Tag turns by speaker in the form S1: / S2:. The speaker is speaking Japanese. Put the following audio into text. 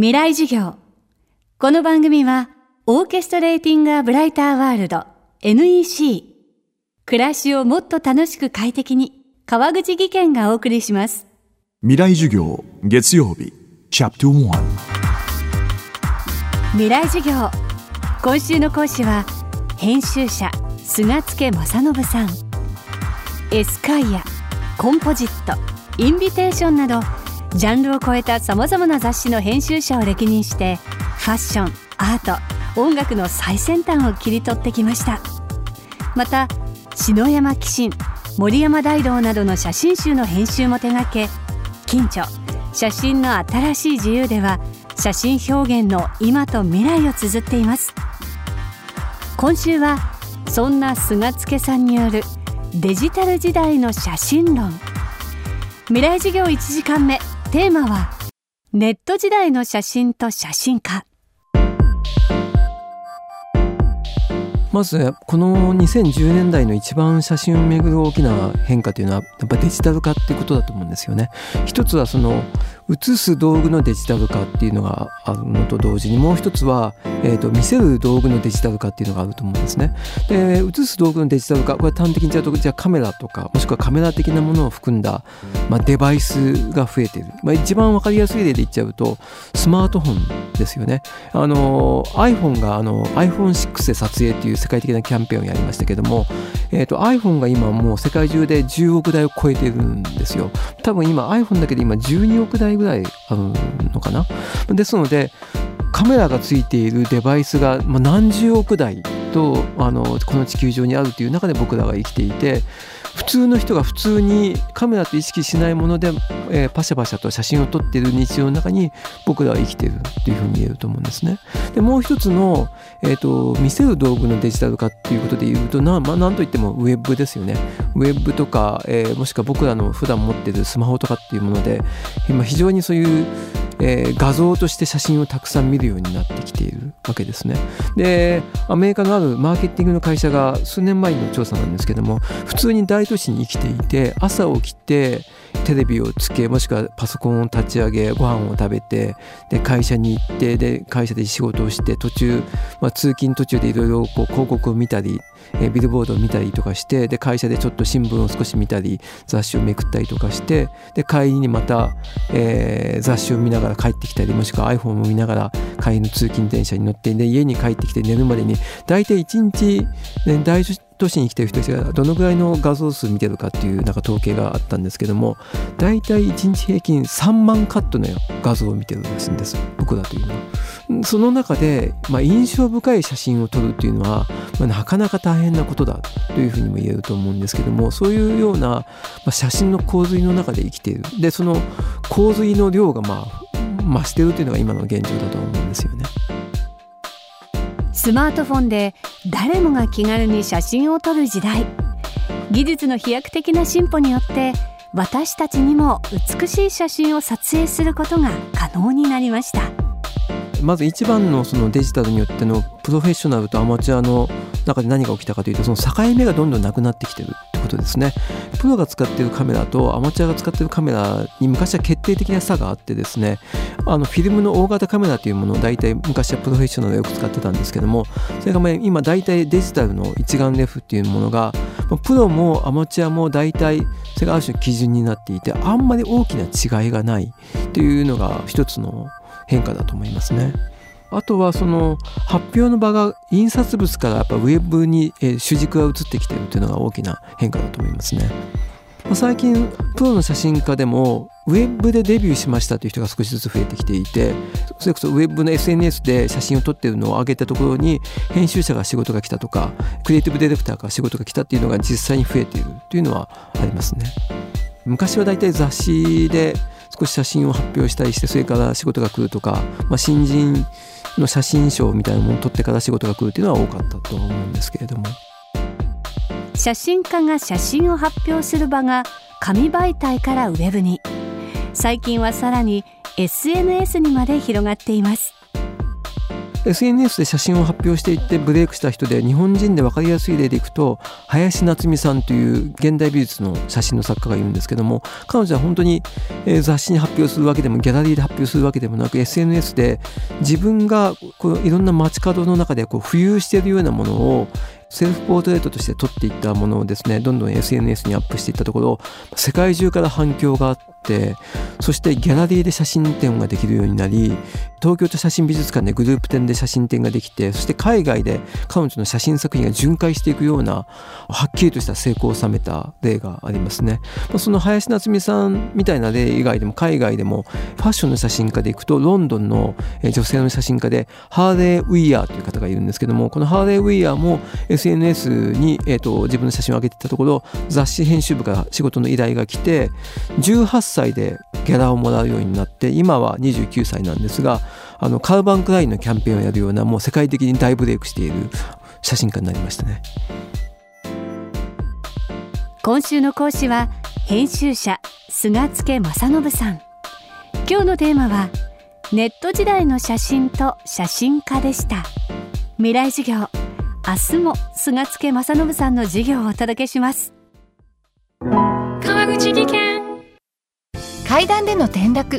S1: 未来授業。この番組はオーケストレーティング・ア・ブライター・ワールド NEC 暮らしをもっと楽しく快適に川口義賢がお送りします。
S2: 未来授業月曜日チャプト1
S1: 未来授業。今週の講師は編集者菅助正信さん。エスカイアコンポジットインビテーションなどジャンルを超えたさまざまな雑誌の編集者を歴任してファッションアート音楽の最先端を切り取ってきました。また篠山紀信森山大道などの写真集の編集も手掛け近著写真の新しい自由では写真表現の今と未来を綴っています。今週はそんな菅助さんによるデジタル時代の写真論。未来授業1時間目。テーマはネット時代の写真と写真家
S3: まずこの2010年代の一番写真をめぐる大きな変化というのはやっぱデジタル化ってことだと思うんですよね。一つはその写す道具のデジタル化っていうのがあるのと同時にもう一つは、えーと、見せる道具のデジタル化っていうのがあると思うんですね。で写す道具のデジタル化これ端的に言っちゃうとじゃカメラとかもしくはカメラ的なものを含んだ、まあ、デバイスが増えてる、まあ、一番分かりやすい例で言っちゃうとスマートフォンですよね。あの iPhone があの iPhone6 で撮影っていう世界的なキャンペーンをやりましたけども、えーと、iPhone が今もう世界中で10億台を超えてるんですよ。多分今 iPhone だけで今12億台ぐらいあるのかな。ですのでカメラがついているデバイスが何十億台とあのこの地球上にあるという中で僕らは生きていて普通の人が普通にカメラと意識しないもので、えー、パシャパシャと写真を撮っている日常の中に僕らは生きてるっていうふうに言えると思うんですね。でもう一つの、えーと、見せる道具のデジタル化っていうことで言うとな,、まあ、なんといってもウェブですよね。ウェブとか、えー、もしくは僕らの普段持ってるスマホとかっていうもので今非常にそういうえー、画像として写真をたくさん見るようになってきているわけですね。でアメリカのあるマーケティングの会社が数年前の調査なんですけども普通に大都市に生きていて朝起きてテレビをつけもしくはパソコンを立ち上げご飯を食べてで会社に行ってで会社で仕事をして途中、まあ、通勤途中でいろいろ広告を見たりえビルボードを見たりとかしてで会社でちょっと新聞を少し見たり雑誌をめくったりとかしてで帰りにまた、えー、雑誌を見ながら帰ってきたりもしくは iPhone を見ながら帰りの通勤電車に乗ってで家に帰ってきて寝るまでに大体1日、ね、大都市に来てる人たちがどのぐらいの画像数見てるかっていうなんか統計があったんですけども大体1日平均3万カットの画像を見てるらしいんです僕らというのは。その中で、まあ、印象深い写真を撮るっていうのは、まあ、なかなか大変なことだというふうにも言えると思うんですけどもそういうような、まあ、写真の洪水の中で生きているでその洪水の量がまあ増してるというのが今の現状だと思うんですよね。
S1: スマートフォンで誰もが気軽に写真を撮る時代。技術の飛躍的な進歩によって私たちにも美しい写真を撮影することが可能になりました。
S3: まず一番のそのデジタルによってのプロフェッショナルとアマチュアの中で何が起きたかというとその境目がどんどんなくなってきてるってことですね。プロが使っているカメラとアマチュアが使っているカメラに昔は決定的な差があってですねあのフィルムの大型カメラというものを大体昔はプロフェッショナルでよく使ってたんですけどもそれが今大体デジタルの一眼レフっていうものがプロもアマチュアも大体それがある種の基準になっていてあんまり大きな違いがないっていうのが一つの変化だと思いますね。あとはその発表の場が印刷物からやっぱウェブに主軸が移ってきているというのが大きな変化だと思いますね。最近プロの写真家でもウェブでデビューしましたという人が少しずつ増えてきていてそれこそウェブの SNS で写真を撮ってるのを上げたところに編集者が仕事が来たとかクリエイティブディレクターが仕事が来たっていうのが実際に増えているというのはありますね。昔はだいたい雑誌で少し写真を発表したりしてそれから仕事が来るとか、まあ、新人の写真賞みたいなものを撮ってから仕事が来るっていうのは多かったと思うんですけれども
S1: 写真家が写真を発表する場が紙媒体からウェブに。
S3: 最近はさらに SNS にまで広がっています。SNS で写真を発表していってブレイクした人で日本人で分かりやすい例でいくと林夏美さんという現代美術の写真の作家がいるんですけども彼女は本当に雑誌に発表するわけでもギャラリーで発表するわけでもなく SNS で自分がこういろんな街角の中でこう浮遊しているようなものをセルフポートレートとして撮っていったものをですねどんどん SNS にアップしていったところ世界中から反響があってそしてギャラリーで写真展ができるようになり東京都写真美術館でグループ展で写真展ができてそして海外で彼女の写真作品が巡回していくようなはっきりとした成功を収めた例がありますね。その林夏美さんみたいな例以外でも海外でもファッションの写真家でいくとロンドンの女性の写真家でハーレー・ウィアーという方がいるんですけどもこのハーレー・ウィアーも SNS に、えーと、自分の写真を上げてたところ雑誌編集部から仕事の依頼が来て18歳でギャラをもらうようになって今は29歳なんですがあのカウバンクラインのキャンペーンをやるようなもう世界的に大ブレイクしている写真家になりましたね。
S1: 今週の講師は編集者菅助正信さん。今日のテーマはネット時代の写真と写真家でした。未来授業明日も菅助正信さんの授業をお届けします。
S4: 川口技研。階段での転落